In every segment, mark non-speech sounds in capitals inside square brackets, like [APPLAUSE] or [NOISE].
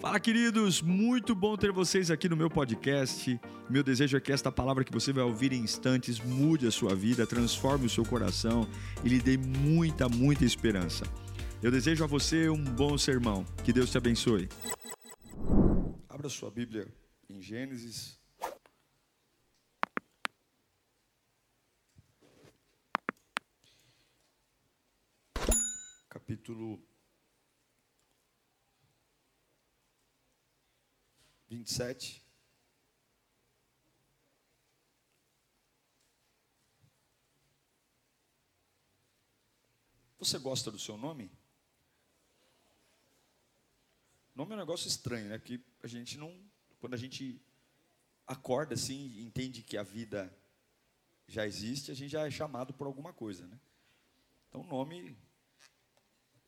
Fala, queridos! Muito bom ter vocês aqui no meu podcast. Meu desejo é que esta palavra que você vai ouvir em instantes mude a sua vida, transforme o seu coração e lhe dê muita, muita esperança. Eu desejo a você um bom sermão. Que Deus te abençoe. Abra sua Bíblia em Gênesis. Capítulo 27. Você gosta do seu nome? Nome é um negócio estranho, né? Porque a gente não. Quando a gente acorda assim e entende que a vida já existe, a gente já é chamado por alguma coisa, né? Então, nome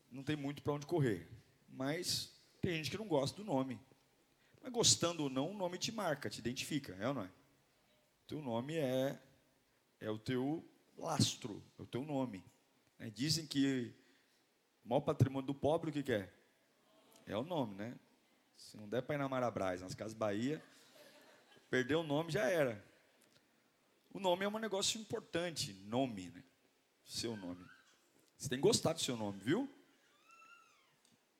não tem muito para onde correr. Mas tem gente que não gosta do nome. Mas gostando ou não, o nome te marca, te identifica, é ou não é? Teu nome é, é o teu lastro, é o teu nome. Né? Dizem que o maior patrimônio do pobre, o que, que é? É o nome, né? Se não der para ir na Marabras, nas Casas Bahia, perder o nome já era. O nome é um negócio importante, nome, né? Seu nome. Você tem que gostar do seu nome, viu?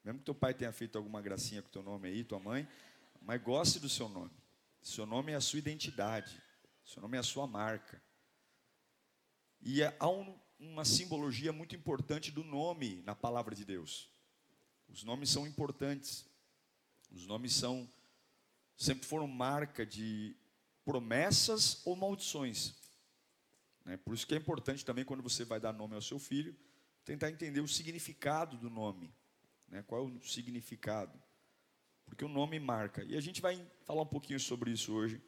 Mesmo que teu pai tenha feito alguma gracinha com teu nome aí, tua mãe, mas goste do seu nome. Seu nome é a sua identidade, seu nome é a sua marca. E há um, uma simbologia muito importante do nome na palavra de Deus. Os nomes são importantes. Os nomes são sempre foram marca de promessas ou maldições. Né? Por isso que é importante também quando você vai dar nome ao seu filho, tentar entender o significado do nome. Né? Qual é o significado? Porque o nome marca. E a gente vai falar um pouquinho sobre isso hoje.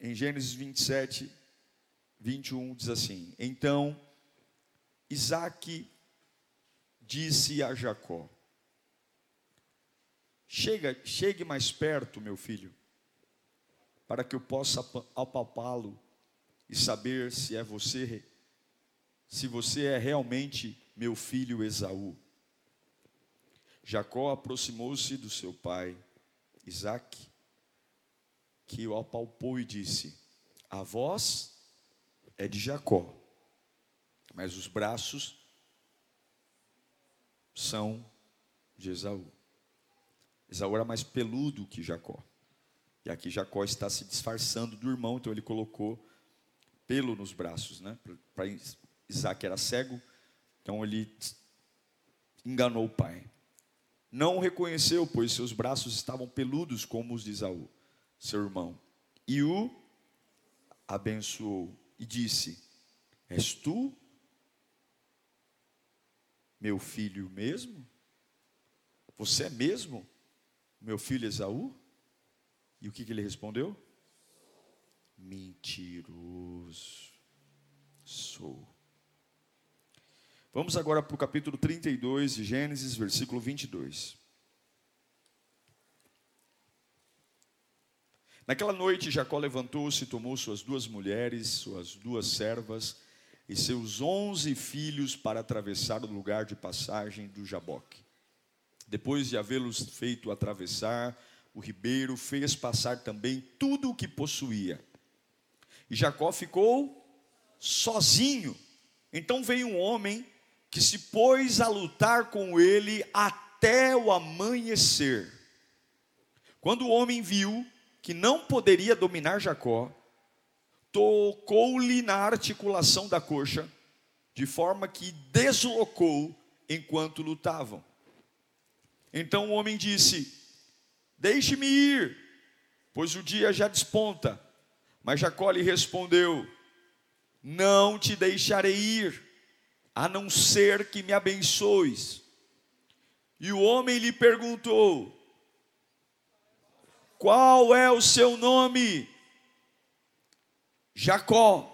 Em Gênesis 27, 21 diz assim: Então Isaac disse a Jacó: Chega, chegue mais perto, meu filho, para que eu possa apalpá-lo e saber se é você, se você é realmente meu filho Esaú. Jacó aproximou-se do seu pai, Isaque, que o apalpou e disse: A voz é de Jacó, mas os braços são de Esaú. Esaú era mais peludo que Jacó. E aqui Jacó está se disfarçando do irmão, então ele colocou pelo nos braços, né? Para Isaac era cego, então ele enganou o pai. Não o reconheceu, pois seus braços estavam peludos como os de Isaú, seu irmão. E o abençoou e disse: És tu, meu filho mesmo? Você é mesmo meu filho Esaú? E o que, que ele respondeu? Mentiroso sou. Vamos agora para o capítulo 32 de Gênesis, versículo 22. Naquela noite, Jacó levantou-se, tomou suas duas mulheres, suas duas servas e seus onze filhos para atravessar o lugar de passagem do Jaboque. Depois de havê-los feito atravessar o ribeiro, fez passar também tudo o que possuía. E Jacó ficou sozinho. Então veio um homem que se pôs a lutar com ele até o amanhecer. Quando o homem viu que não poderia dominar Jacó, tocou-lhe na articulação da coxa, de forma que deslocou enquanto lutavam. Então o homem disse: Deixe-me ir, pois o dia já desponta. Mas Jacó lhe respondeu: Não te deixarei ir a não ser que me abençoes. E o homem lhe perguntou: Qual é o seu nome? Jacó,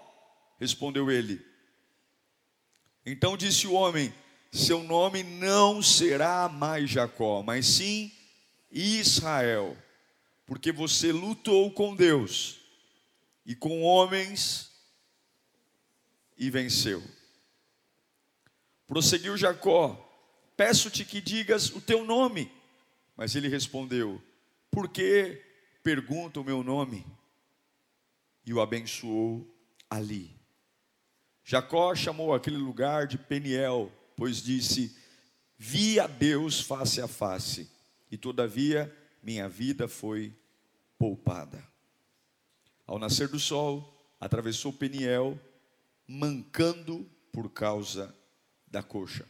respondeu ele. Então disse o homem: Seu nome não será mais Jacó, mas sim Israel, porque você lutou com Deus e com homens e venceu. Prosseguiu Jacó: Peço-te que digas o teu nome. Mas ele respondeu: Por que pergunta o meu nome? E o abençoou ali. Jacó chamou aquele lugar de Peniel, pois disse: Vi a Deus face a face, e todavia minha vida foi poupada. Ao nascer do sol, atravessou Peniel, mancando por causa da coxa.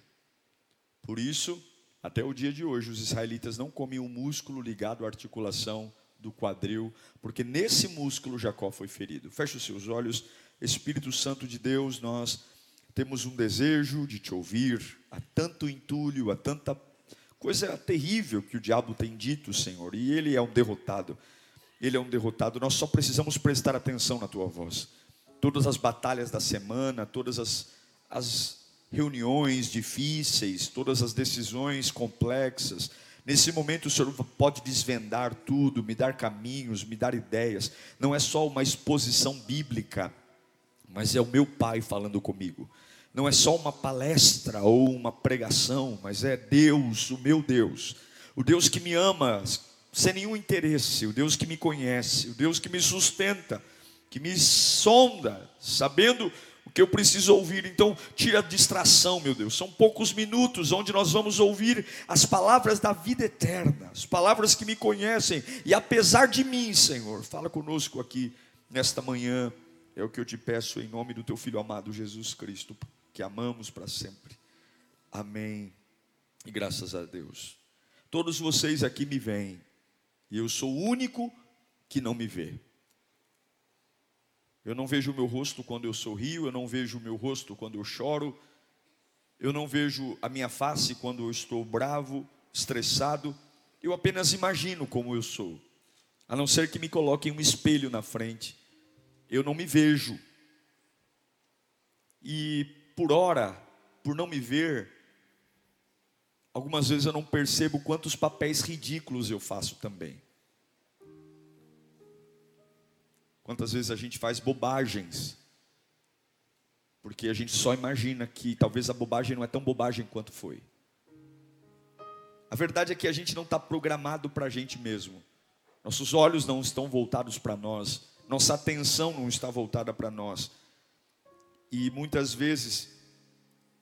Por isso, até o dia de hoje, os israelitas não comiam o músculo ligado à articulação do quadril, porque nesse músculo Jacó foi ferido. Feche os seus olhos, Espírito Santo de Deus, nós temos um desejo de te ouvir. Há tanto entulho, há tanta coisa terrível que o diabo tem dito, Senhor, e ele é um derrotado. Ele é um derrotado. Nós só precisamos prestar atenção na tua voz. Todas as batalhas da semana, todas as, as reuniões difíceis, todas as decisões complexas. Nesse momento o Senhor pode desvendar tudo, me dar caminhos, me dar ideias. Não é só uma exposição bíblica, mas é o meu Pai falando comigo. Não é só uma palestra ou uma pregação, mas é Deus, o meu Deus, o Deus que me ama sem nenhum interesse, o Deus que me conhece, o Deus que me sustenta, que me sonda, sabendo o que eu preciso ouvir. Então, tira a distração, meu Deus. São poucos minutos onde nós vamos ouvir as palavras da vida eterna, as palavras que me conhecem. E apesar de mim, Senhor, fala conosco aqui nesta manhã. É o que eu te peço em nome do teu filho amado Jesus Cristo, que amamos para sempre. Amém. E graças a Deus. Todos vocês aqui me veem, e eu sou o único que não me vê. Eu não vejo o meu rosto quando eu sorrio, eu não vejo o meu rosto quando eu choro, eu não vejo a minha face quando eu estou bravo, estressado, eu apenas imagino como eu sou. A não ser que me coloquem um espelho na frente, eu não me vejo. E por hora, por não me ver, algumas vezes eu não percebo quantos papéis ridículos eu faço também. Quantas vezes a gente faz bobagens, porque a gente só imagina que talvez a bobagem não é tão bobagem quanto foi. A verdade é que a gente não está programado para a gente mesmo, nossos olhos não estão voltados para nós, nossa atenção não está voltada para nós, e muitas vezes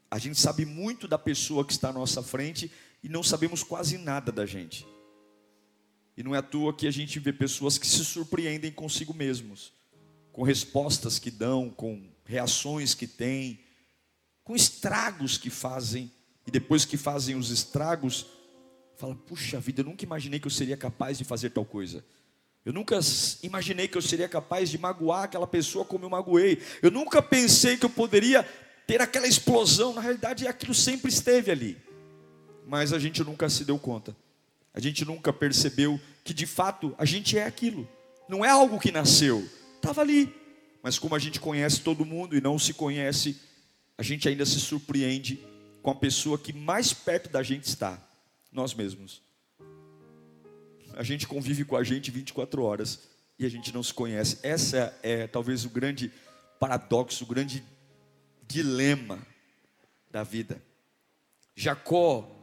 a gente sabe muito da pessoa que está à nossa frente e não sabemos quase nada da gente. E não é à toa que a gente vê pessoas que se surpreendem consigo mesmos, com respostas que dão, com reações que têm, com estragos que fazem, e depois que fazem os estragos, fala: puxa vida, eu nunca imaginei que eu seria capaz de fazer tal coisa. Eu nunca imaginei que eu seria capaz de magoar aquela pessoa como eu magoei. Eu nunca pensei que eu poderia ter aquela explosão. Na realidade, aquilo sempre esteve ali. Mas a gente nunca se deu conta. A gente nunca percebeu que de fato a gente é aquilo. Não é algo que nasceu, estava ali. Mas como a gente conhece todo mundo e não se conhece, a gente ainda se surpreende com a pessoa que mais perto da gente está, nós mesmos. A gente convive com a gente 24 horas e a gente não se conhece. Essa é talvez o grande paradoxo, o grande dilema da vida. Jacó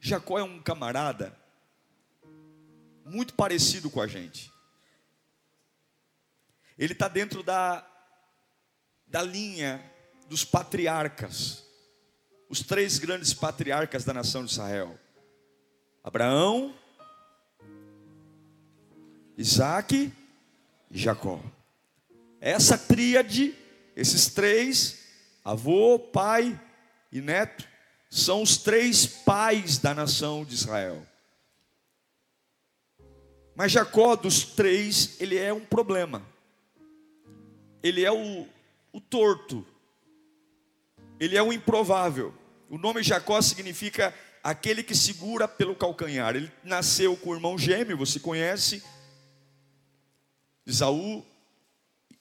Jacó é um camarada muito parecido com a gente. Ele está dentro da, da linha dos patriarcas, os três grandes patriarcas da nação de Israel: Abraão, Isaac e Jacó. Essa tríade, esses três, avô, pai e neto, são os três pais da nação de Israel. Mas Jacó, dos três, ele é um problema. Ele é o, o torto. Ele é o improvável. O nome Jacó significa aquele que segura pelo calcanhar. Ele nasceu com o irmão gêmeo, você conhece, Isaú,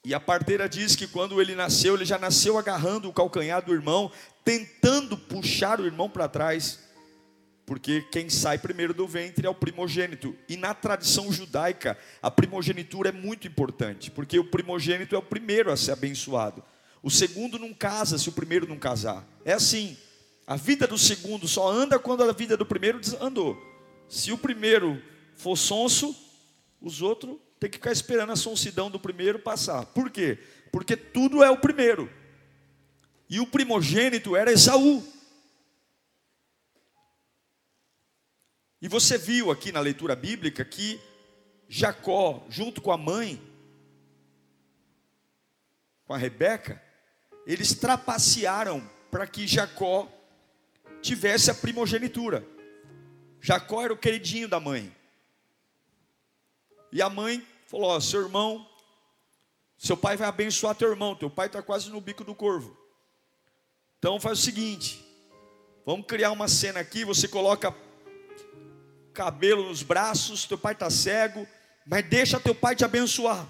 e a parteira diz que quando ele nasceu, ele já nasceu agarrando o calcanhar do irmão, tentando puxar o irmão para trás, porque quem sai primeiro do ventre é o primogênito. E na tradição judaica, a primogenitura é muito importante, porque o primogênito é o primeiro a ser abençoado. O segundo não casa se o primeiro não casar. É assim. A vida do segundo só anda quando a vida do primeiro andou. Se o primeiro for sonso, os outros têm que ficar esperando a sonsidão do primeiro passar. Por quê? Porque tudo é o primeiro. E o primogênito era Esaú. E você viu aqui na leitura bíblica que Jacó, junto com a mãe, com a Rebeca, eles trapacearam para que Jacó tivesse a primogenitura. Jacó era o queridinho da mãe. E a mãe falou: Ó, seu irmão, seu pai vai abençoar teu irmão, teu pai está quase no bico do corvo. Então faz o seguinte: vamos criar uma cena aqui, você coloca cabelo nos braços, teu pai está cego, mas deixa teu pai te abençoar.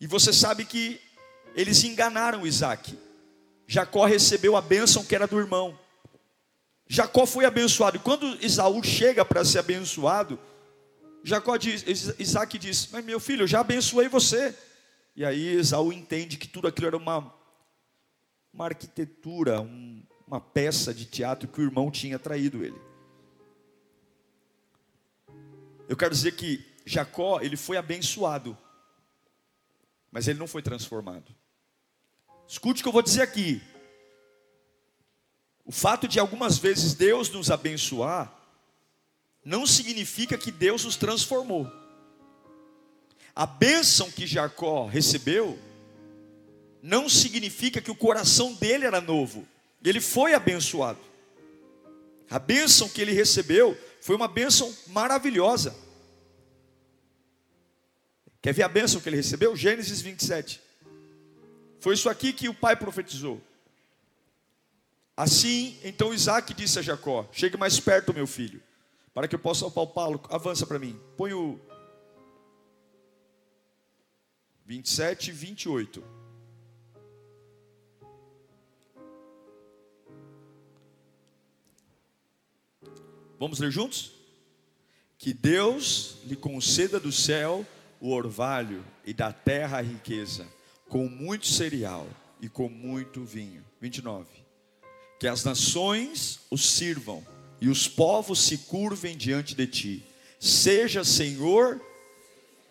E você sabe que eles enganaram Isaac. Jacó recebeu a bênção que era do irmão. Jacó foi abençoado. Quando Isaú chega para ser abençoado, Jacó diz, Isaac diz: Mas meu filho, eu já abençoei você. E aí Esaú entende que tudo aquilo era uma, uma arquitetura, um, uma peça de teatro que o irmão tinha traído ele. Eu quero dizer que Jacó, ele foi abençoado, mas ele não foi transformado. Escute o que eu vou dizer aqui. O fato de algumas vezes Deus nos abençoar, não significa que Deus nos transformou. A bênção que Jacó recebeu, não significa que o coração dele era novo, ele foi abençoado. A bênção que ele recebeu foi uma bênção maravilhosa. Quer ver a bênção que ele recebeu? Gênesis 27. Foi isso aqui que o pai profetizou. Assim, então Isaac disse a Jacó: Chegue mais perto, meu filho, para que eu possa apalpá-lo. Avança para mim. Põe o 27 e 28. Vamos ler juntos? Que Deus lhe conceda do céu o orvalho e da terra a riqueza, com muito cereal e com muito vinho. 29. Que as nações o sirvam e os povos se curvem diante de ti. Seja Senhor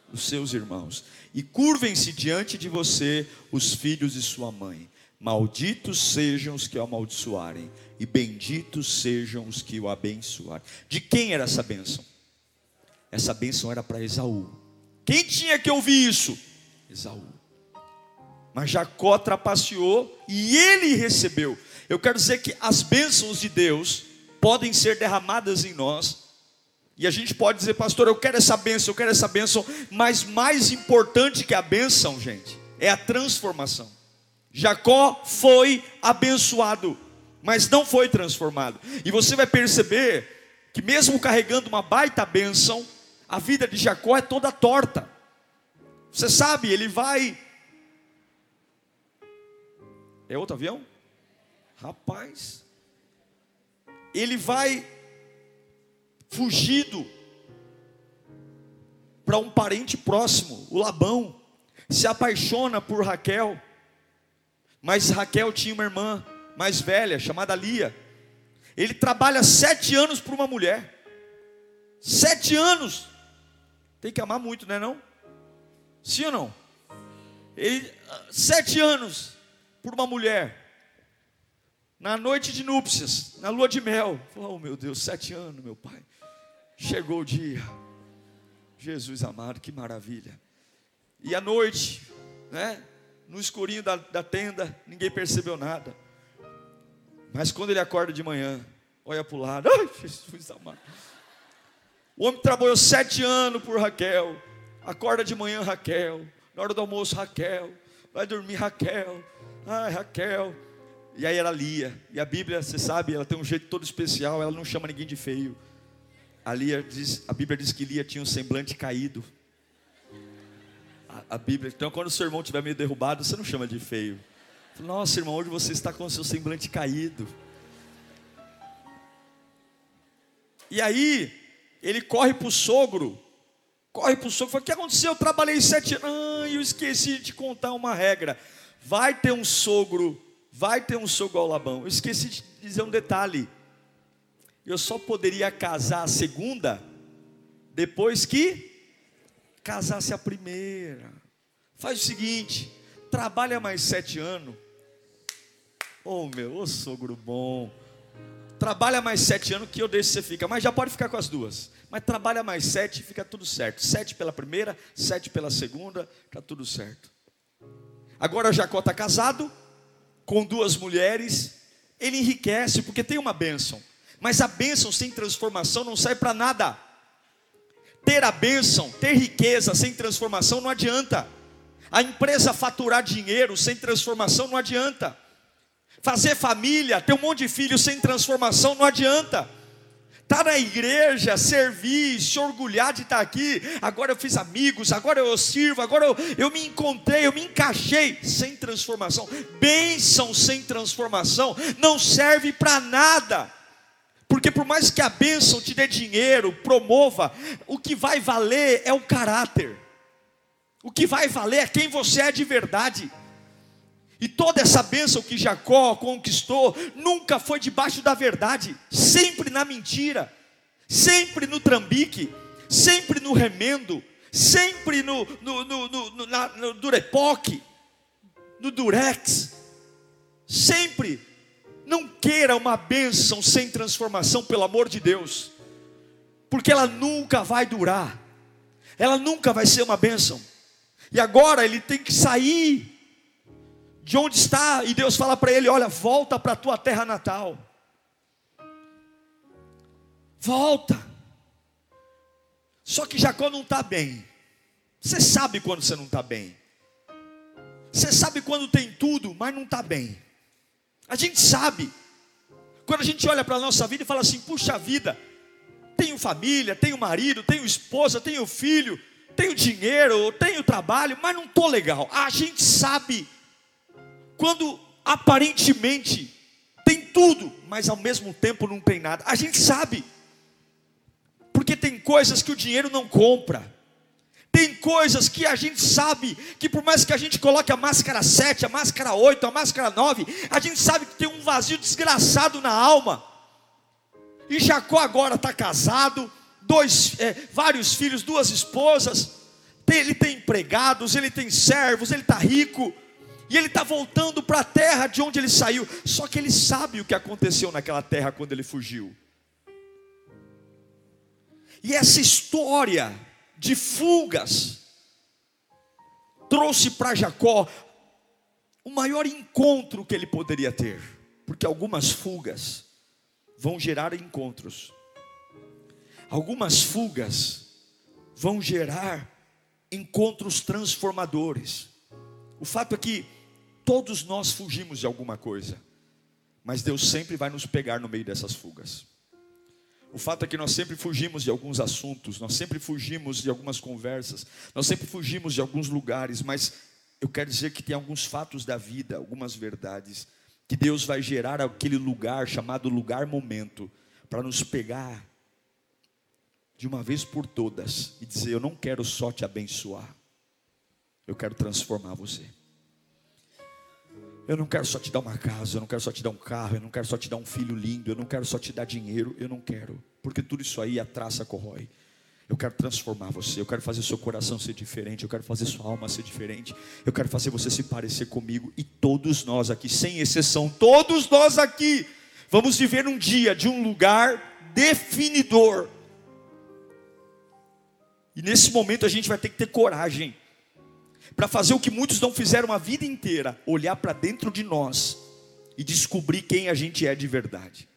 dos seus irmãos e curvem-se diante de você os filhos de sua mãe. Malditos sejam os que o amaldiçoarem, e benditos sejam os que o abençoarem. De quem era essa bênção? Essa bênção era para Esaú. Quem tinha que ouvir isso? Esaú. Mas Jacó trapaceou e ele recebeu. Eu quero dizer que as bênçãos de Deus podem ser derramadas em nós. E a gente pode dizer, pastor, eu quero essa bênção, eu quero essa bênção, mas mais importante que a bênção, gente, é a transformação. Jacó foi abençoado, mas não foi transformado. E você vai perceber que mesmo carregando uma baita bênção, a vida de Jacó é toda torta. Você sabe, ele vai. É outro avião? Rapaz. Ele vai fugido para um parente próximo, o Labão. Se apaixona por Raquel. Mas Raquel tinha uma irmã mais velha, chamada Lia. Ele trabalha sete anos por uma mulher. Sete anos. Tem que amar muito, não é não? Sim ou não? Ele, sete anos por uma mulher. Na noite de núpcias, na lua de mel. Oh meu Deus, sete anos, meu pai. Chegou o dia. Jesus amado, que maravilha. E à noite, né? No escurinho da, da tenda, ninguém percebeu nada. Mas quando ele acorda de manhã, olha para o lado, [LAUGHS] ai, Jesus amado. O homem trabalhou sete anos por Raquel. Acorda de manhã, Raquel. Na hora do almoço, Raquel. Vai dormir, Raquel. Ai, Raquel. E aí era Lia. E a Bíblia, você sabe, ela tem um jeito todo especial. Ela não chama ninguém de feio. A, Lia diz, a Bíblia diz que Lia tinha um semblante caído. A, a Bíblia. Então, quando o seu irmão estiver meio derrubado, você não chama de feio. Nossa, irmão, hoje você está com o seu semblante caído. E aí, ele corre para o sogro, corre para o sogro, fala, o que aconteceu? Eu trabalhei sete anos, ah, eu esqueci de te contar uma regra, vai ter um sogro, vai ter um sogro ao Labão, eu esqueci de dizer um detalhe, eu só poderia casar a segunda depois que casasse a primeira. Faz o seguinte: trabalha mais sete anos. Oh meu, ô sogro bom. Trabalha mais sete anos que eu deixo você fica, mas já pode ficar com as duas. Mas trabalha mais sete, fica tudo certo. Sete pela primeira, sete pela segunda, está tudo certo. Agora Jacó está casado com duas mulheres, ele enriquece porque tem uma bênção. Mas a bênção sem transformação não serve para nada. Ter a bênção, ter riqueza sem transformação não adianta. A empresa faturar dinheiro sem transformação não adianta. Fazer família, ter um monte de filhos sem transformação não adianta. Tá na igreja, servir, se orgulhar de estar aqui. Agora eu fiz amigos, agora eu sirvo, agora eu, eu me encontrei, eu me encaixei. Sem transformação, bênção sem transformação, não serve para nada. Porque por mais que a bênção te dê dinheiro, promova, o que vai valer é o caráter. O que vai valer é quem você é de verdade. E toda essa bênção que Jacó conquistou nunca foi debaixo da verdade, sempre na mentira, sempre no trambique, sempre no remendo, sempre no, no, no, no, na, no durepoque, no durex, sempre. Não queira uma bênção sem transformação, pelo amor de Deus, porque ela nunca vai durar, ela nunca vai ser uma bênção. E agora ele tem que sair de onde está, e Deus fala para ele: Olha, volta para a tua terra natal. Volta. Só que Jacó não está bem. Você sabe quando você não está bem. Você sabe quando tem tudo, mas não está bem. A gente sabe. Quando a gente olha para a nossa vida e fala assim: puxa vida, tenho família, tenho marido, tenho esposa, tenho filho, tenho dinheiro, tenho trabalho, mas não estou legal. A gente sabe quando aparentemente tem tudo, mas ao mesmo tempo não tem nada. A gente sabe, porque tem coisas que o dinheiro não compra. Tem coisas que a gente sabe que por mais que a gente coloque a máscara 7, a máscara 8, a máscara 9, a gente sabe que tem um vazio desgraçado na alma. E Jacó agora está casado, dois, é, vários filhos, duas esposas, ele tem empregados, ele tem servos, ele está rico, e ele está voltando para a terra de onde ele saiu. Só que ele sabe o que aconteceu naquela terra quando ele fugiu. E essa história de fugas trouxe para Jacó o maior encontro que ele poderia ter, porque algumas fugas vão gerar encontros, algumas fugas vão gerar encontros transformadores. O fato é que Todos nós fugimos de alguma coisa, mas Deus sempre vai nos pegar no meio dessas fugas. O fato é que nós sempre fugimos de alguns assuntos, nós sempre fugimos de algumas conversas, nós sempre fugimos de alguns lugares, mas eu quero dizer que tem alguns fatos da vida, algumas verdades, que Deus vai gerar aquele lugar chamado lugar momento, para nos pegar de uma vez por todas e dizer: Eu não quero só te abençoar, eu quero transformar você. Eu não quero só te dar uma casa, eu não quero só te dar um carro, eu não quero só te dar um filho lindo, eu não quero só te dar dinheiro, eu não quero, porque tudo isso aí a traça corrói. Eu quero transformar você, eu quero fazer seu coração ser diferente, eu quero fazer sua alma ser diferente, eu quero fazer você se parecer comigo e todos nós aqui, sem exceção, todos nós aqui, vamos viver um dia de um lugar definidor. E nesse momento a gente vai ter que ter coragem para fazer o que muitos não fizeram a vida inteira, olhar para dentro de nós e descobrir quem a gente é de verdade.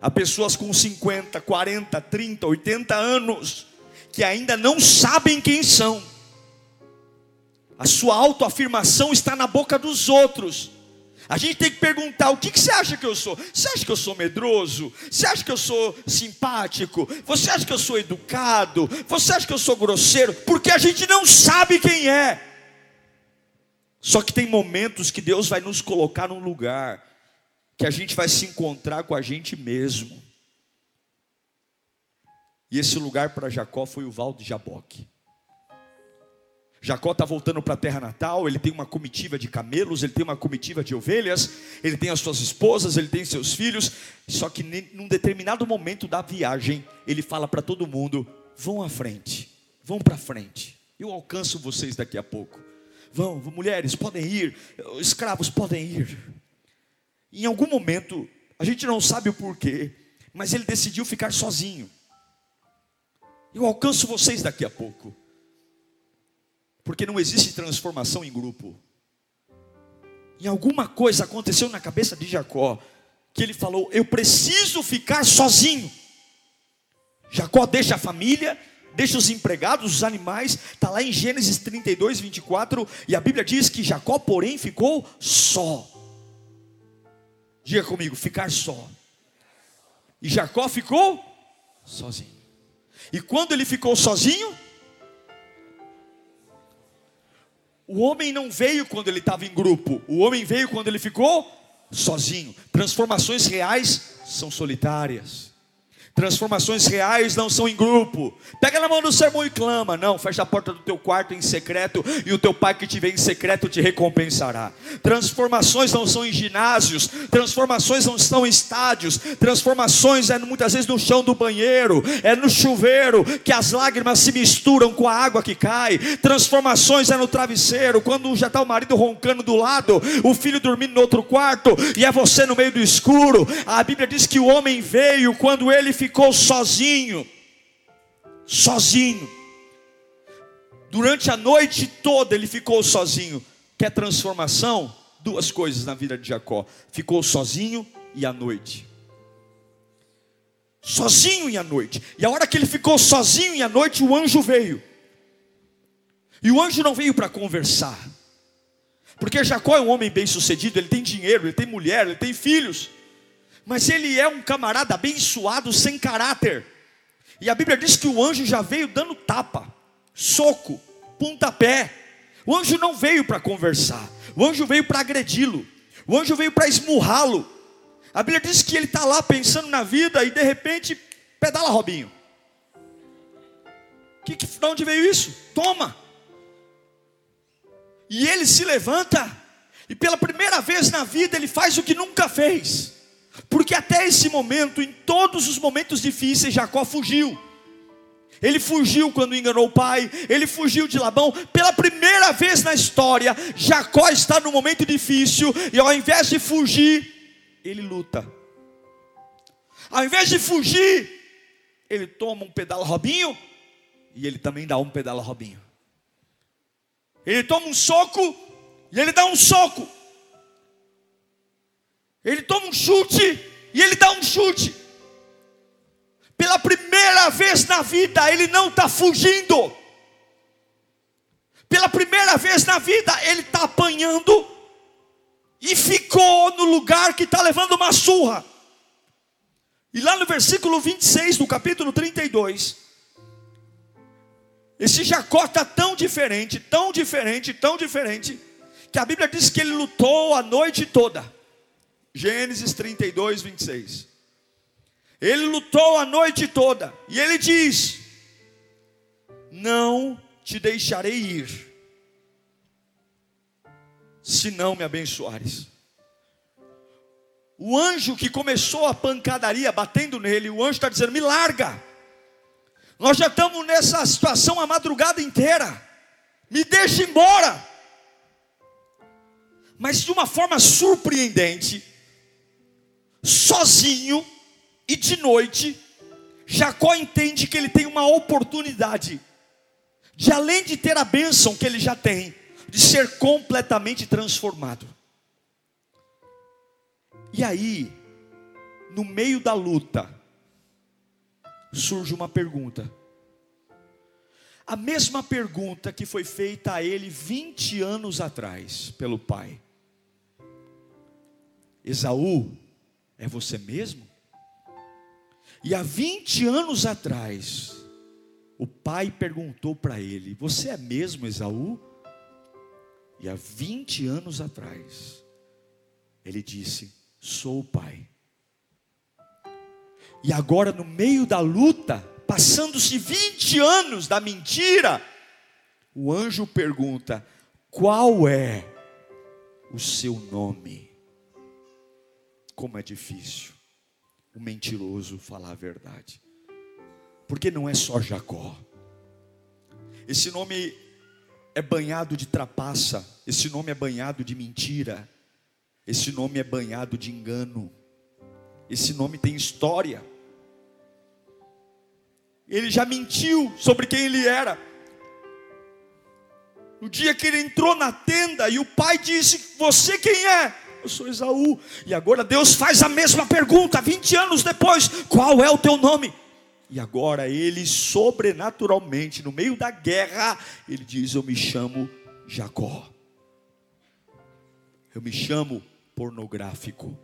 Há pessoas com 50, 40, 30, 80 anos que ainda não sabem quem são. A sua autoafirmação está na boca dos outros. A gente tem que perguntar: o que, que, você acha que eu sou? Você acha que eu sou medroso? Você acha que eu sou simpático? Você acha que eu sou educado? Você acha que eu sou grosseiro? Porque a gente não sabe quem é. Só que tem momentos que Deus vai nos colocar num lugar que a gente vai se encontrar com a gente mesmo. E esse lugar para Jacó foi o Val de Jaboque. Jacó está voltando para a terra natal, ele tem uma comitiva de camelos, ele tem uma comitiva de ovelhas, ele tem as suas esposas, ele tem seus filhos, só que num determinado momento da viagem, ele fala para todo mundo: vão à frente, vão para frente, eu alcanço vocês daqui a pouco. Vão, mulheres podem ir, escravos podem ir. Em algum momento, a gente não sabe o porquê, mas ele decidiu ficar sozinho. Eu alcanço vocês daqui a pouco. Porque não existe transformação em grupo. Em alguma coisa aconteceu na cabeça de Jacó, que ele falou: Eu preciso ficar sozinho. Jacó deixa a família, deixa os empregados, os animais, está lá em Gênesis 32, 24, e a Bíblia diz que Jacó, porém, ficou só. Diga comigo, ficar só. E Jacó ficou sozinho. E quando ele ficou sozinho, O homem não veio quando ele estava em grupo, o homem veio quando ele ficou sozinho. Transformações reais são solitárias. Transformações reais não são em grupo. Pega na mão do sermão e clama. Não, fecha a porta do teu quarto em secreto e o teu pai que te vê em secreto te recompensará. Transformações não são em ginásios, transformações não são em estádios, transformações é muitas vezes no chão do banheiro, é no chuveiro que as lágrimas se misturam com a água que cai. Transformações é no travesseiro, quando já está o marido roncando do lado, o filho dormindo no outro quarto e é você no meio do escuro. A Bíblia diz que o homem veio quando ele ficou ficou sozinho, sozinho. Durante a noite toda ele ficou sozinho. Quer transformação? Duas coisas na vida de Jacó: ficou sozinho e à noite. Sozinho e à noite. E a hora que ele ficou sozinho e à noite, o anjo veio. E o anjo não veio para conversar. Porque Jacó é um homem bem sucedido, ele tem dinheiro, ele tem mulher, ele tem filhos mas ele é um camarada abençoado sem caráter. E a Bíblia diz que o anjo já veio dando tapa, soco, pontapé. O anjo não veio para conversar, o anjo veio para agredi-lo, o anjo veio para esmurrá-lo. A Bíblia diz que ele está lá pensando na vida e de repente pedala Robinho. Que, que, de onde veio isso? Toma! E ele se levanta, e pela primeira vez na vida ele faz o que nunca fez. Porque até esse momento, em todos os momentos difíceis, Jacó fugiu. Ele fugiu quando enganou o pai, ele fugiu de Labão. Pela primeira vez na história, Jacó está num momento difícil e ao invés de fugir, ele luta. Ao invés de fugir, ele toma um pedala Robinho e ele também dá um pedala Robinho. Ele toma um soco e ele dá um soco. Ele toma um chute e ele dá um chute. Pela primeira vez na vida, ele não está fugindo. Pela primeira vez na vida, ele está apanhando e ficou no lugar que está levando uma surra. E lá no versículo 26 do capítulo 32, esse Jacó está tão diferente, tão diferente, tão diferente, que a Bíblia diz que ele lutou a noite toda. Gênesis 32, 26. Ele lutou a noite toda, e ele diz: Não te deixarei ir, se não me abençoares. O anjo que começou a pancadaria batendo nele, o anjo está dizendo: Me larga. Nós já estamos nessa situação a madrugada inteira. Me deixa embora. Mas de uma forma surpreendente, sozinho e de noite, Jacó entende que ele tem uma oportunidade de além de ter a bênção que ele já tem, de ser completamente transformado. E aí, no meio da luta, surge uma pergunta. A mesma pergunta que foi feita a ele 20 anos atrás pelo pai. Esaú é você mesmo? E há 20 anos atrás, o pai perguntou para ele: Você é mesmo Esaú? E há 20 anos atrás, ele disse: Sou o pai. E agora, no meio da luta, passando-se 20 anos da mentira, o anjo pergunta: Qual é o seu nome? Como é difícil o mentiroso falar a verdade, porque não é só Jacó. Esse nome é banhado de trapaça, esse nome é banhado de mentira, esse nome é banhado de engano, esse nome tem história. Ele já mentiu sobre quem ele era. No dia que ele entrou na tenda e o pai disse: Você quem é? Eu sou Esaú. E agora Deus faz a mesma pergunta, 20 anos depois: Qual é o teu nome? E agora ele, sobrenaturalmente, no meio da guerra, ele diz: Eu me chamo Jacó. Eu me chamo pornográfico.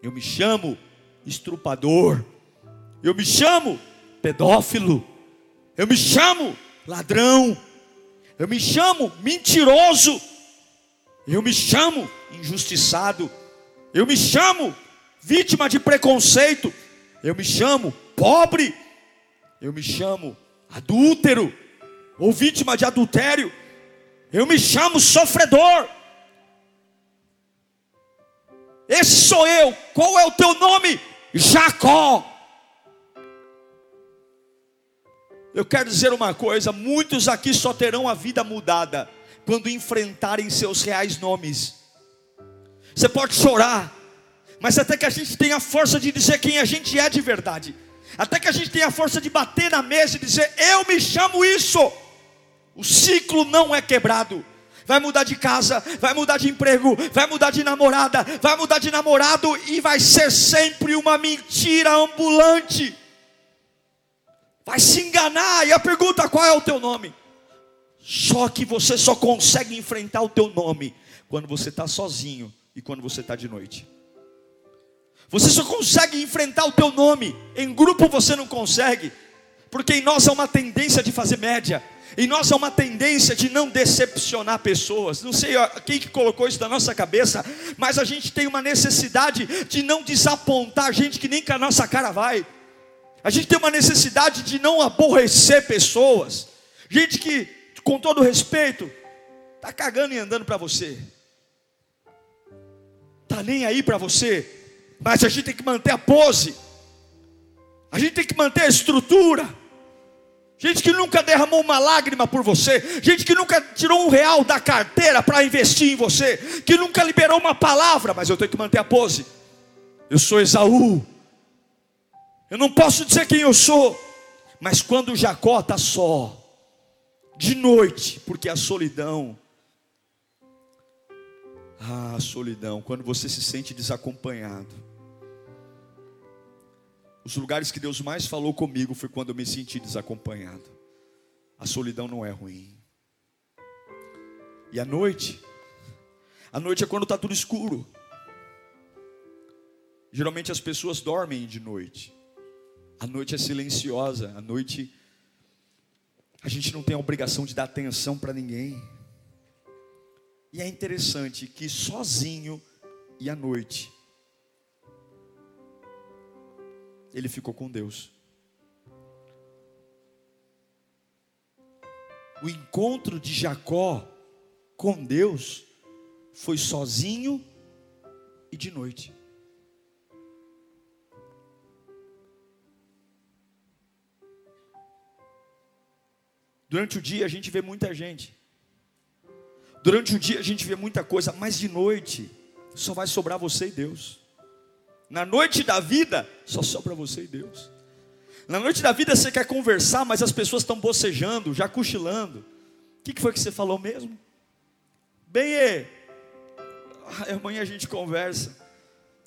Eu me chamo estrupador. Eu me chamo pedófilo. Eu me chamo ladrão. Eu me chamo mentiroso. Eu me chamo injustiçado. Eu me chamo vítima de preconceito. Eu me chamo pobre. Eu me chamo adúltero ou vítima de adultério. Eu me chamo sofredor. Esse sou eu. Qual é o teu nome? Jacó. Eu quero dizer uma coisa: muitos aqui só terão a vida mudada quando enfrentarem seus reais nomes. Você pode chorar, mas até que a gente tenha a força de dizer quem a gente é de verdade, até que a gente tenha a força de bater na mesa e dizer: Eu me chamo isso, o ciclo não é quebrado. Vai mudar de casa, vai mudar de emprego, vai mudar de namorada, vai mudar de namorado e vai ser sempre uma mentira ambulante vai se enganar. E a pergunta: qual é o teu nome? Só que você só consegue enfrentar o teu nome quando você está sozinho e quando você está de noite. Você só consegue enfrentar o teu nome, em grupo você não consegue, porque em nós há uma tendência de fazer média, em nós há uma tendência de não decepcionar pessoas. Não sei quem que colocou isso na nossa cabeça, mas a gente tem uma necessidade de não desapontar gente que nem com a nossa cara vai. A gente tem uma necessidade de não aborrecer pessoas. Gente que, com todo respeito, está cagando e andando para você. Está nem aí para você. Mas a gente tem que manter a pose. A gente tem que manter a estrutura. Gente que nunca derramou uma lágrima por você, gente que nunca tirou um real da carteira para investir em você, que nunca liberou uma palavra, mas eu tenho que manter a pose. Eu sou Esaú, eu não posso dizer quem eu sou, mas quando Jacó está só, de noite, porque a solidão, ah, a solidão, quando você se sente desacompanhado. Os lugares que Deus mais falou comigo foi quando eu me senti desacompanhado. A solidão não é ruim. E a noite, a noite é quando está tudo escuro. Geralmente as pessoas dormem de noite. A noite é silenciosa, a noite a gente não tem a obrigação de dar atenção para ninguém. E é interessante que sozinho e à noite ele ficou com Deus. O encontro de Jacó com Deus foi sozinho e de noite. Durante o dia a gente vê muita gente. Durante o dia a gente vê muita coisa, mas de noite só vai sobrar você e Deus. Na noite da vida só sobra você e Deus. Na noite da vida você quer conversar, mas as pessoas estão bocejando, já cochilando. O que, que foi que você falou mesmo? Bem, é, amanhã a gente conversa.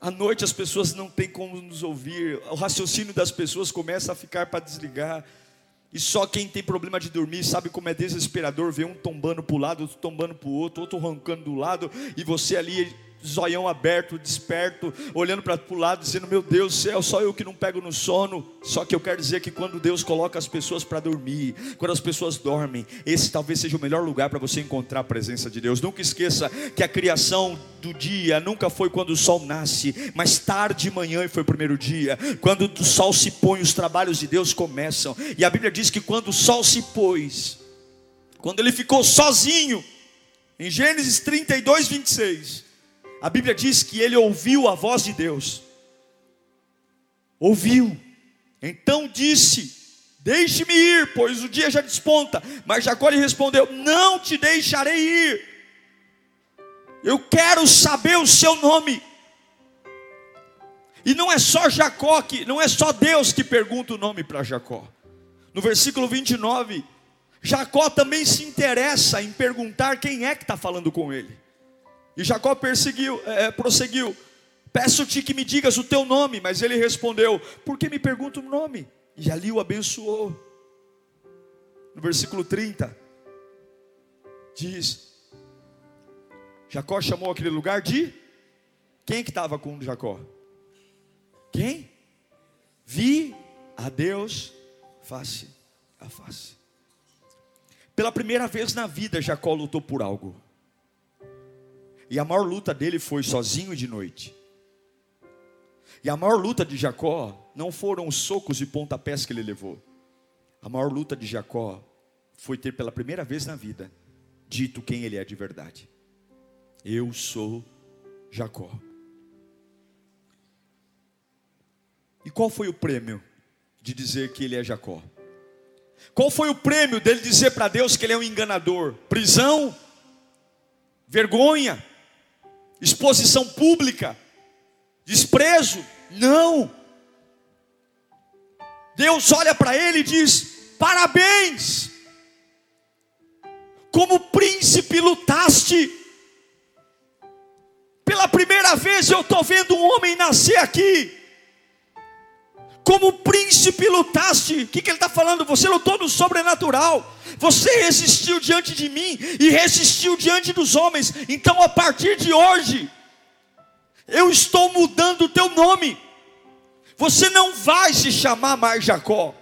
À noite as pessoas não têm como nos ouvir, o raciocínio das pessoas começa a ficar para desligar. E só quem tem problema de dormir sabe como é desesperador ver um tombando para o lado, outro tombando para o outro, outro roncando do lado, e você ali zoião aberto, desperto, olhando para o lado, dizendo: Meu Deus do céu, só eu que não pego no sono. Só que eu quero dizer que quando Deus coloca as pessoas para dormir, quando as pessoas dormem, esse talvez seja o melhor lugar para você encontrar a presença de Deus. Nunca esqueça que a criação do dia nunca foi quando o sol nasce, mas tarde de manhã e foi o primeiro dia. Quando o sol se põe, os trabalhos de Deus começam. E a Bíblia diz que quando o sol se pôs, quando ele ficou sozinho, em Gênesis 32, 26, a Bíblia diz que ele ouviu a voz de Deus. Ouviu. Então disse: Deixe-me ir, pois o dia já desponta. Mas Jacó lhe respondeu: Não te deixarei ir. Eu quero saber o seu nome. E não é só Jacó que, não é só Deus que pergunta o nome para Jacó. No versículo 29, Jacó também se interessa em perguntar quem é que está falando com ele. E Jacó perseguiu, é, é, prosseguiu: Peço-te que me digas o teu nome. Mas ele respondeu: Por que me pergunta o nome? E ali o abençoou. No versículo 30, diz: Jacó chamou aquele lugar de. Quem que estava com Jacó? Quem? Vi a Deus face a face. Pela primeira vez na vida, Jacó lutou por algo. E a maior luta dele foi sozinho de noite. E a maior luta de Jacó não foram os socos e pontapés que ele levou. A maior luta de Jacó foi ter pela primeira vez na vida dito quem ele é de verdade. Eu sou Jacó. E qual foi o prêmio de dizer que ele é Jacó? Qual foi o prêmio dele dizer para Deus que ele é um enganador? Prisão? Vergonha? Exposição pública? Desprezo? Não. Deus olha para ele e diz: Parabéns, como príncipe lutaste. Pela primeira vez eu estou vendo um homem nascer aqui. Como príncipe lutaste. O que, que ele está falando? Você lutou no sobrenatural. Você resistiu diante de mim e resistiu diante dos homens. Então, a partir de hoje, eu estou mudando o teu nome. Você não vai se chamar mais Jacó.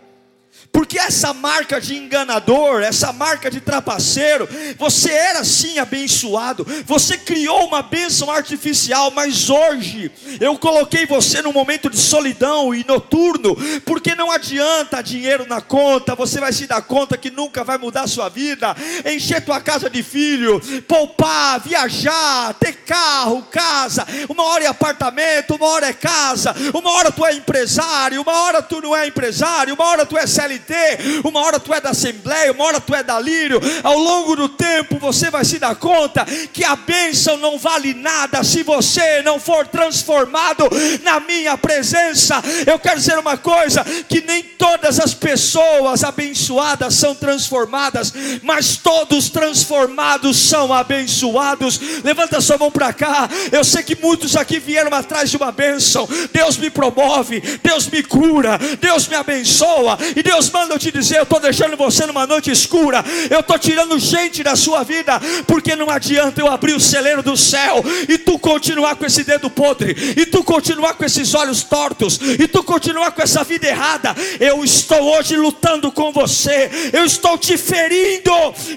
Porque essa marca de enganador, essa marca de trapaceiro, você era sim abençoado, você criou uma bênção artificial, mas hoje eu coloquei você num momento de solidão e noturno, porque não adianta dinheiro na conta, você vai se dar conta que nunca vai mudar a sua vida, encher tua casa de filho, poupar, viajar, ter carro, casa, uma hora é apartamento, uma hora é casa, uma hora tu é empresário, uma hora tu não é empresário, uma hora tu é CLT uma hora tu é da Assembleia, uma hora tu é da Lírio. Ao longo do tempo você vai se dar conta que a bênção não vale nada se você não for transformado na minha presença. Eu quero dizer uma coisa: que nem todas as pessoas abençoadas são transformadas, mas todos transformados são abençoados. Levanta sua mão para cá. Eu sei que muitos aqui vieram atrás de uma bênção. Deus me promove, Deus me cura, Deus me abençoa e Deus manda eu te dizer, eu estou deixando você numa noite escura, eu estou tirando gente da sua vida, porque não adianta eu abrir o celeiro do céu e tu continuar com esse dedo podre, e tu continuar com esses olhos tortos, e tu continuar com essa vida errada. Eu estou hoje lutando com você, eu estou te ferindo,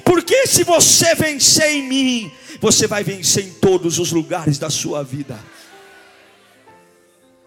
porque se você vencer em mim, você vai vencer em todos os lugares da sua vida.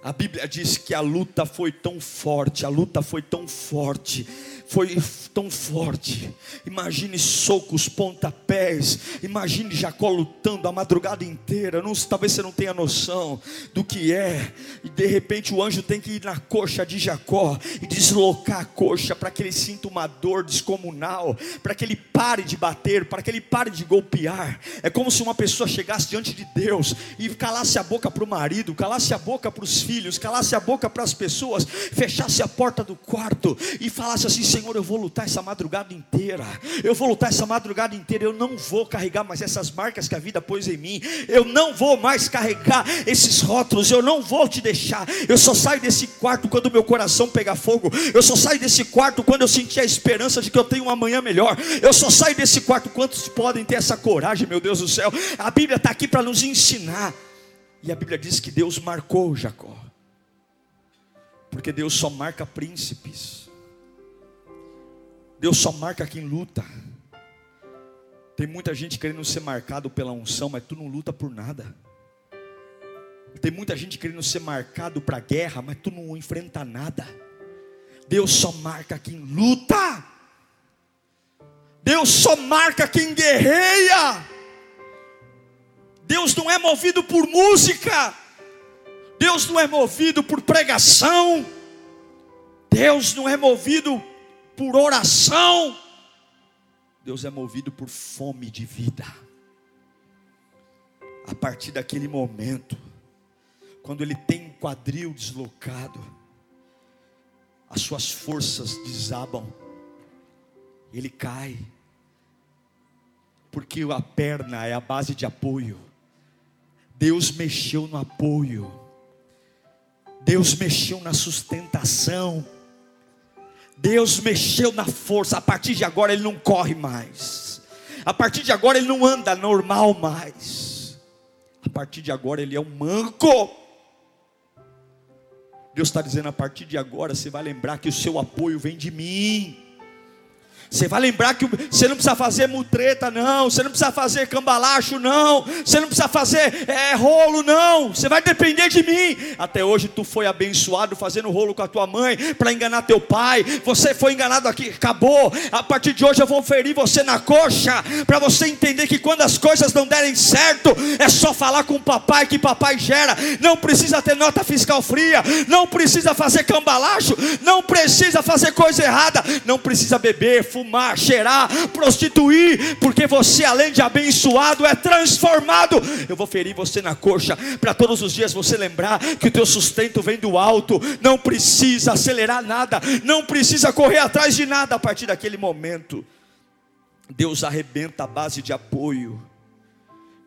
A Bíblia diz que a luta foi tão forte, a luta foi tão forte, foi tão forte. Imagine socos, pontapés. Imagine Jacó lutando a madrugada inteira. Não, talvez você não tenha noção do que é. E de repente o anjo tem que ir na coxa de Jacó e deslocar a coxa para que ele sinta uma dor descomunal, para que ele pare de bater, para que ele pare de golpear. É como se uma pessoa chegasse diante de Deus e calasse a boca para o marido, calasse a boca para os filhos, calasse a boca para as pessoas, fechasse a porta do quarto e falasse assim: Senhor, eu vou lutar essa madrugada inteira. Eu vou lutar essa madrugada inteira. Eu não vou carregar mais essas marcas que a vida pôs em mim. Eu não vou mais carregar esses rótulos. Eu não vou te deixar. Eu só saio desse quarto quando meu coração pegar fogo. Eu só saio desse quarto quando eu sentir a esperança de que eu tenho um amanhã melhor. Eu só saio desse quarto. Quantos podem ter essa coragem, meu Deus do céu? A Bíblia está aqui para nos ensinar. E a Bíblia diz que Deus marcou Jacó. Porque Deus só marca príncipes. Deus só marca quem luta. Tem muita gente querendo ser marcado pela unção, mas tu não luta por nada. Tem muita gente querendo ser marcado para guerra, mas tu não enfrenta nada. Deus só marca quem luta. Deus Deus só marca quem guerreia. Deus não é movido por música. Deus não é movido por pregação. Deus não é movido por oração. Deus é movido por fome de vida. A partir daquele momento, quando ele tem um quadril deslocado, as suas forças desabam, ele cai, porque a perna é a base de apoio. Deus mexeu no apoio, Deus mexeu na sustentação, Deus mexeu na força. A partir de agora ele não corre mais, a partir de agora ele não anda normal mais, a partir de agora ele é um manco. Deus está dizendo: a partir de agora você vai lembrar que o seu apoio vem de mim. Você vai lembrar que você não precisa fazer mutreta, não. Você não precisa fazer cambalacho, não. Você não precisa fazer é, rolo, não. Você vai depender de mim. Até hoje tu foi abençoado fazendo rolo com a tua mãe para enganar teu pai. Você foi enganado aqui, acabou. A partir de hoje eu vou ferir você na coxa para você entender que quando as coisas não derem certo, é só falar com o papai que papai gera. Não precisa ter nota fiscal fria. Não precisa fazer cambalacho. Não precisa fazer coisa errada. Não precisa beber, fumar fumar, cheirar, prostituir, porque você, além de abençoado, é transformado. Eu vou ferir você na coxa, para todos os dias você lembrar que o teu sustento vem do alto, não precisa acelerar nada, não precisa correr atrás de nada a partir daquele momento. Deus arrebenta a base de apoio,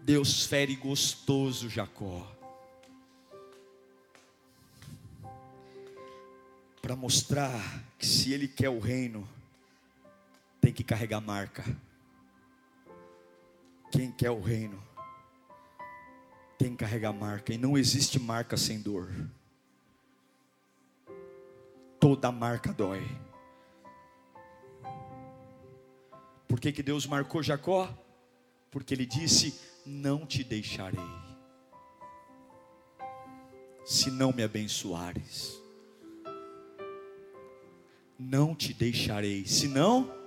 Deus fere gostoso Jacó. Para mostrar que se ele quer o reino, tem que carregar marca. Quem quer o reino tem que carregar marca. E não existe marca sem dor. Toda marca dói. Por que, que Deus marcou Jacó? Porque ele disse: Não te deixarei, se não me abençoares. Não te deixarei, se não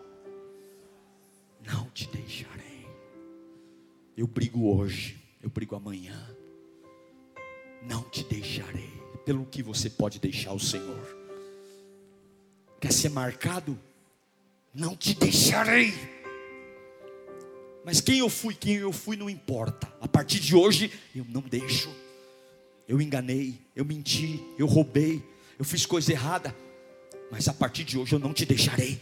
te deixarei. Eu brigo hoje, eu brigo amanhã. Não te deixarei. Pelo que você pode deixar o Senhor. Quer ser marcado? Não te deixarei. Mas quem eu fui, quem eu fui não importa. A partir de hoje eu não deixo. Eu enganei, eu menti, eu roubei, eu fiz coisa errada. Mas a partir de hoje eu não te deixarei.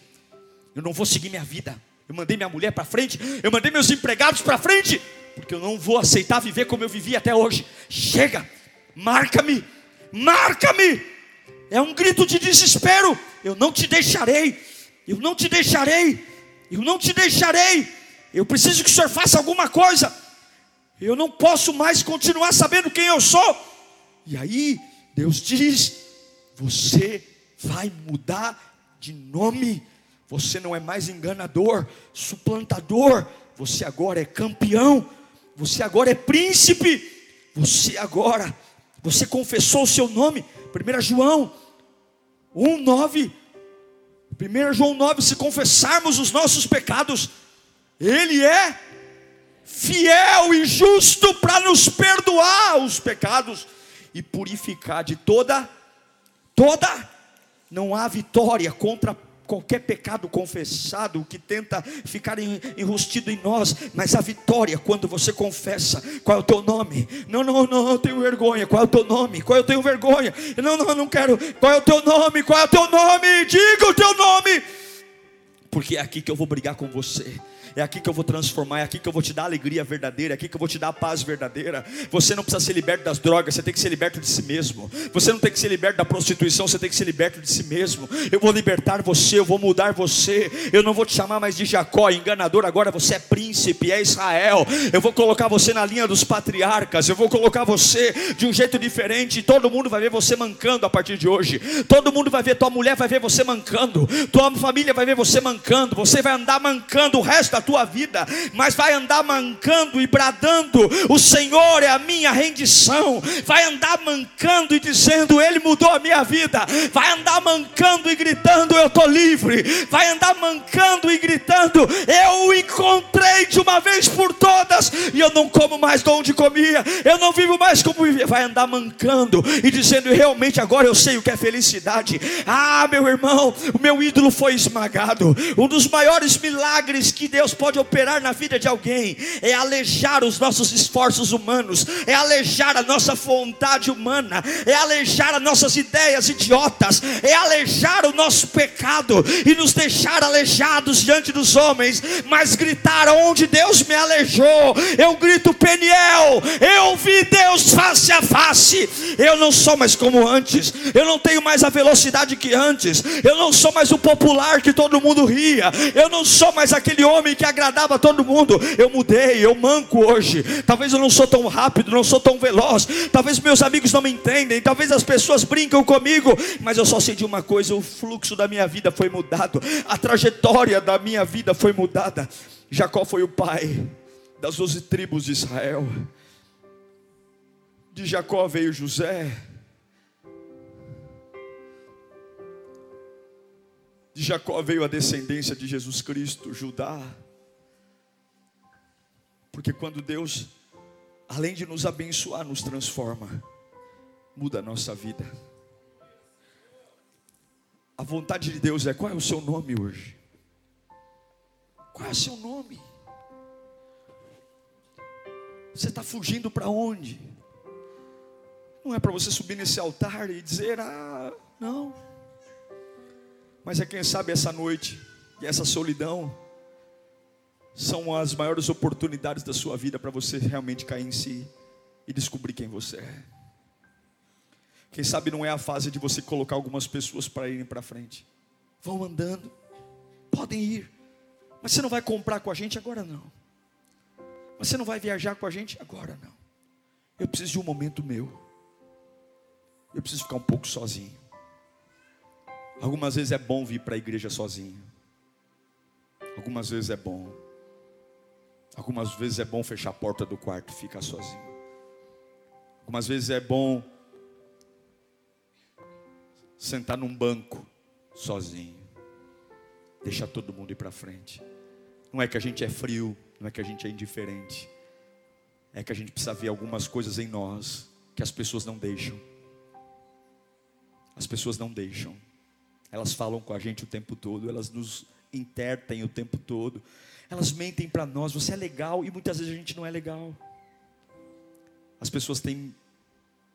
Eu não vou seguir minha vida. Eu mandei minha mulher para frente, eu mandei meus empregados para frente, porque eu não vou aceitar viver como eu vivi até hoje. Chega, marca-me, marca-me. É um grito de desespero. Eu não te deixarei, eu não te deixarei, eu não te deixarei. Eu preciso que o Senhor faça alguma coisa. Eu não posso mais continuar sabendo quem eu sou. E aí, Deus diz: Você vai mudar de nome você não é mais enganador, suplantador. Você agora é campeão. Você agora é príncipe. Você agora, você confessou o seu nome. 1 João 1, 9. 1 João 9: se confessarmos os nossos pecados, Ele é fiel e justo para nos perdoar os pecados e purificar de toda, toda, não há vitória contra qualquer pecado confessado que tenta ficar enrustido em nós, mas a vitória quando você confessa, qual é o teu nome? Não, não, não, eu tenho vergonha. Qual é o teu nome? Qual é eu tenho vergonha? Não, não, não quero. Qual é o teu nome? Qual é o teu nome? Diga o teu nome. Porque é aqui que eu vou brigar com você é aqui que eu vou transformar, é aqui que eu vou te dar alegria verdadeira, é aqui que eu vou te dar a paz verdadeira. Você não precisa ser liberto das drogas, você tem que ser liberto de si mesmo. Você não tem que ser liberto da prostituição, você tem que ser liberto de si mesmo. Eu vou libertar você, eu vou mudar você. Eu não vou te chamar mais de Jacó, enganador, agora você é príncipe, é Israel. Eu vou colocar você na linha dos patriarcas, eu vou colocar você de um jeito diferente. Todo mundo vai ver você mancando a partir de hoje. Todo mundo vai ver, tua mulher vai ver você mancando, tua família vai ver você mancando, você vai andar mancando o resto da tua vida, mas vai andar mancando e bradando: O Senhor é a minha rendição. Vai andar mancando e dizendo: Ele mudou a minha vida. Vai andar mancando e gritando: Eu estou livre. Vai andar mancando e gritando: Eu o encontrei de uma vez por todas e eu não como mais de onde comia. Eu não vivo mais como vivia. Vai andar mancando e dizendo: Realmente agora eu sei o que é felicidade. Ah, meu irmão, o meu ídolo foi esmagado. Um dos maiores milagres que Deus pode operar na vida de alguém é alejar os nossos esforços humanos, é alejar a nossa vontade humana, é alejar as nossas ideias idiotas, é alejar o nosso pecado e nos deixar aleijados diante dos homens, mas gritar onde Deus me aleijou. Eu grito Peniel, eu vi Deus face a face. Eu não sou mais como antes. Eu não tenho mais a velocidade que antes. Eu não sou mais o popular que todo mundo ria. Eu não sou mais aquele homem que agradava todo mundo. Eu mudei, eu manco hoje. Talvez eu não sou tão rápido, não sou tão veloz. Talvez meus amigos não me entendem. Talvez as pessoas brincam comigo. Mas eu só sei de uma coisa: o fluxo da minha vida foi mudado. A trajetória da minha vida foi mudada. Jacó foi o pai das doze tribos de Israel. De Jacó veio José. De Jacó veio a descendência de Jesus Cristo, Judá. Porque quando Deus, além de nos abençoar, nos transforma, muda a nossa vida. A vontade de Deus é: qual é o seu nome hoje? Qual é o seu nome? Você está fugindo para onde? Não é para você subir nesse altar e dizer, ah, não. Mas é quem sabe essa noite e essa solidão são as maiores oportunidades da sua vida para você realmente cair em si e descobrir quem você é. Quem sabe não é a fase de você colocar algumas pessoas para irem para frente. Vão andando, podem ir, mas você não vai comprar com a gente agora não. Mas você não vai viajar com a gente agora não. Eu preciso de um momento meu. Eu preciso ficar um pouco sozinho. Algumas vezes é bom vir para a igreja sozinho. Algumas vezes é bom. Algumas vezes é bom fechar a porta do quarto e ficar sozinho. Algumas vezes é bom sentar num banco sozinho. Deixar todo mundo ir para frente. Não é que a gente é frio, não é que a gente é indiferente. É que a gente precisa ver algumas coisas em nós que as pessoas não deixam. As pessoas não deixam. Elas falam com a gente o tempo todo, elas nos intertem o tempo todo. Elas mentem para nós, você é legal e muitas vezes a gente não é legal. As pessoas têm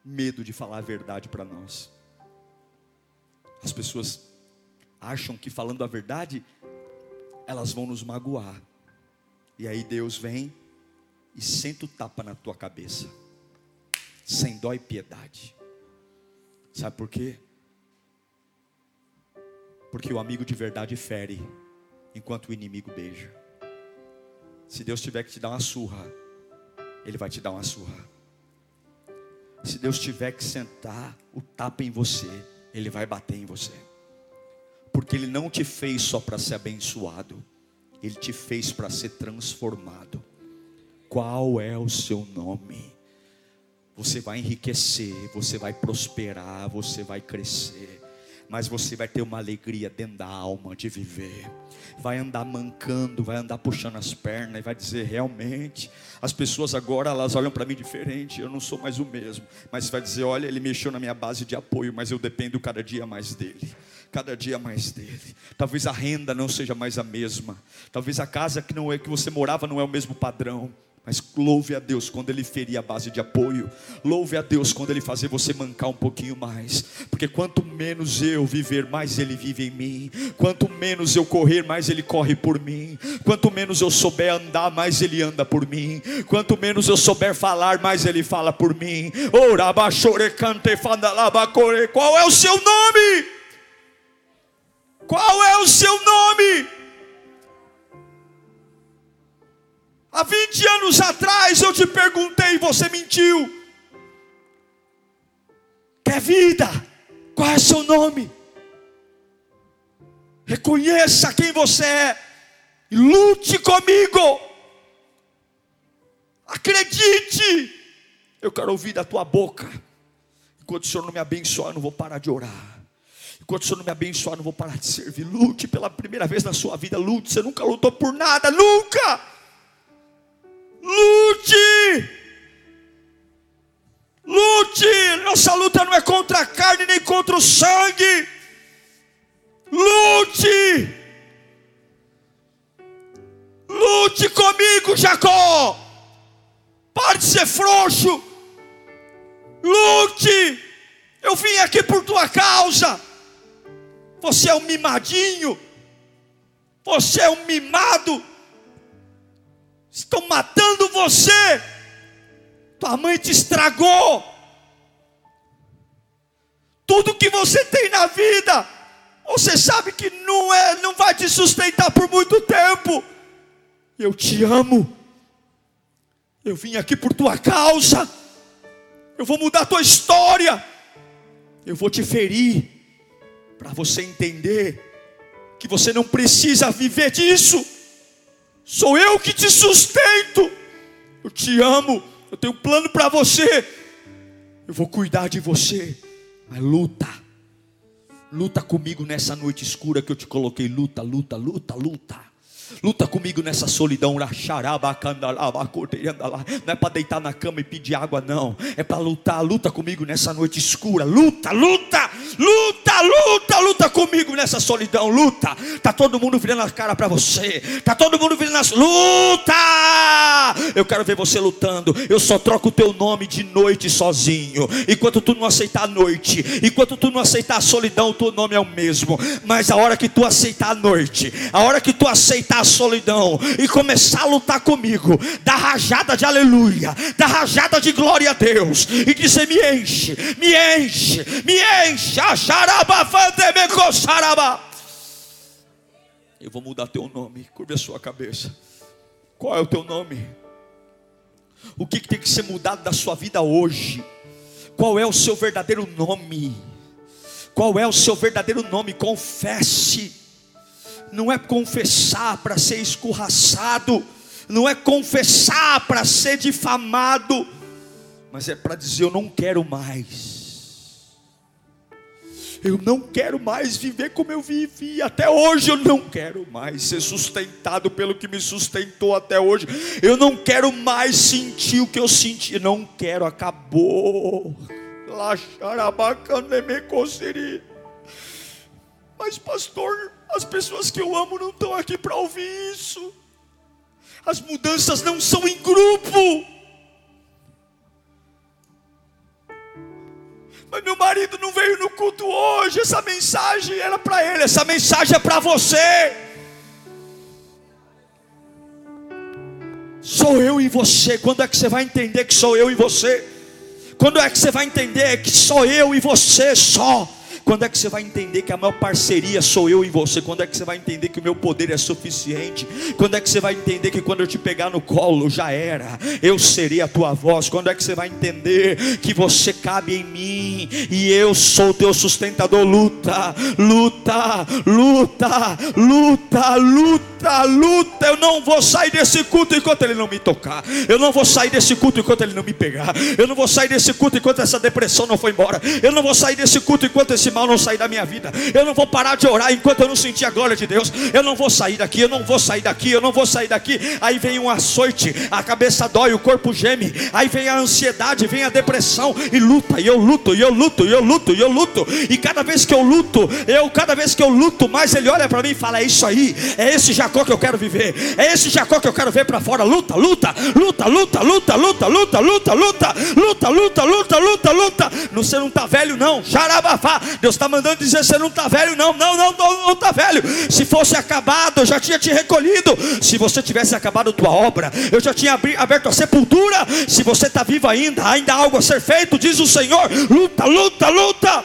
medo de falar a verdade para nós. As pessoas acham que falando a verdade, elas vão nos magoar. E aí Deus vem e senta o tapa na tua cabeça, sem dó e piedade. Sabe por quê? Porque o amigo de verdade fere, enquanto o inimigo beija. Se Deus tiver que te dar uma surra, Ele vai te dar uma surra. Se Deus tiver que sentar o tapa em você, Ele vai bater em você. Porque Ele não te fez só para ser abençoado, Ele te fez para ser transformado. Qual é o seu nome? Você vai enriquecer, você vai prosperar, você vai crescer mas você vai ter uma alegria dentro da alma de viver. Vai andar mancando, vai andar puxando as pernas e vai dizer realmente, as pessoas agora elas olham para mim diferente, eu não sou mais o mesmo, mas vai dizer, olha, ele mexeu na minha base de apoio, mas eu dependo cada dia mais dele. Cada dia mais dele. Talvez a renda não seja mais a mesma. Talvez a casa que não é que você morava não é o mesmo padrão. Mas louve a Deus quando Ele ferir a base de apoio. Louve a Deus quando Ele fazer você mancar um pouquinho mais. Porque quanto menos eu viver, mais Ele vive em mim. Quanto menos eu correr, mais Ele corre por mim. Quanto menos eu souber andar, mais Ele anda por mim. Quanto menos eu souber falar, mais Ele fala por mim. Qual é o seu nome? Qual é o seu nome? Há 20 anos atrás eu te perguntei e você mentiu. Quer vida? Qual é seu nome? Reconheça quem você é. E lute comigo. Acredite. Eu quero ouvir da tua boca. Enquanto o Senhor não me abençoar, eu não vou parar de orar. Enquanto o Senhor não me abençoar, eu não vou parar de servir. Lute pela primeira vez na sua vida. Lute. Você nunca lutou por nada. Nunca. Nossa luta não é contra a carne nem contra o sangue. Lute. Lute comigo, Jacó. Pare de ser frouxo. Lute. Eu vim aqui por tua causa. Você é um mimadinho. Você é um mimado. Estão matando você. Tua mãe te estragou. Tudo que você tem na vida, você sabe que não é, não vai te sustentar por muito tempo. Eu te amo. Eu vim aqui por tua causa. Eu vou mudar tua história. Eu vou te ferir para você entender que você não precisa viver disso. Sou eu que te sustento. Eu te amo. Eu tenho um plano para você. Eu vou cuidar de você. Mas luta. Luta comigo nessa noite escura que eu te coloquei. Luta, luta, luta, luta. Luta comigo nessa solidão. Não é para deitar na cama e pedir água, não. É para lutar. Luta comigo nessa noite escura. Luta, luta, luta, luta, luta comigo nessa solidão. Luta. Tá todo mundo virando a cara para você. Tá todo mundo virando as luta. Eu quero ver você lutando. Eu só troco o teu nome de noite sozinho. Enquanto tu não aceitar a noite, enquanto tu não aceitar a solidão, o teu nome é o mesmo. Mas a hora que tu aceitar a noite, a hora que tu aceitar a solidão e começar a lutar comigo, da rajada de aleluia, da rajada de glória a Deus, e dizer: me enche, me enche, me enche, eu vou mudar teu nome, curva a sua cabeça. Qual é o teu nome? O que, que tem que ser mudado da sua vida hoje? Qual é o seu verdadeiro nome? Qual é o seu verdadeiro nome? Confesse não é confessar para ser escorraçado, não é confessar para ser difamado, mas é para dizer: Eu não quero mais. Eu não quero mais viver como eu vivi até hoje. Eu não quero mais ser sustentado pelo que me sustentou até hoje. Eu não quero mais sentir o que eu senti. Não quero, acabou. Mas, pastor, as pessoas que eu amo não estão aqui para ouvir isso. As mudanças não são em grupo. Mas meu marido não veio no culto hoje. Essa mensagem era para ele, essa mensagem é para você. Sou eu e você. Quando é que você vai entender que sou eu e você? Quando é que você vai entender que sou eu e você só? Quando é que você vai entender que a maior parceria sou eu e você? Quando é que você vai entender que o meu poder é suficiente? Quando é que você vai entender que quando eu te pegar no colo já era, eu serei a tua voz? Quando é que você vai entender que você cabe em mim e eu sou o teu sustentador? Luta, luta, luta, luta, luta, luta. Eu não vou sair desse culto enquanto ele não me tocar. Eu não vou sair desse culto enquanto ele não me pegar. Eu não vou sair desse culto enquanto essa depressão não foi embora. Eu não vou sair desse culto enquanto esse mal não sair da minha vida. Eu não vou parar de orar enquanto eu não sentir a glória de Deus. Eu não vou sair daqui, eu não vou sair daqui, eu não vou sair daqui. Aí vem um açoite, a cabeça dói, o corpo geme. Aí vem a ansiedade, vem a depressão e luta, e eu luto, e eu luto, e eu luto, e eu luto. E cada vez que eu luto, eu cada vez que eu luto, mais ele olha para mim e fala: "É isso aí, é esse Jacó que eu quero viver. É esse Jacó que eu quero ver para fora. Luta, luta, luta, luta, luta, luta, luta, luta, luta, luta, luta, luta, luta, luta. Você não está velho não. Xarabafá. Deus está mandando dizer: você não está velho, não, não, não, não está velho. Se fosse acabado, eu já tinha te recolhido. Se você tivesse acabado tua obra, eu já tinha aberto a sepultura. Se você está vivo ainda, ainda há algo a ser feito, diz o Senhor: luta, luta, luta.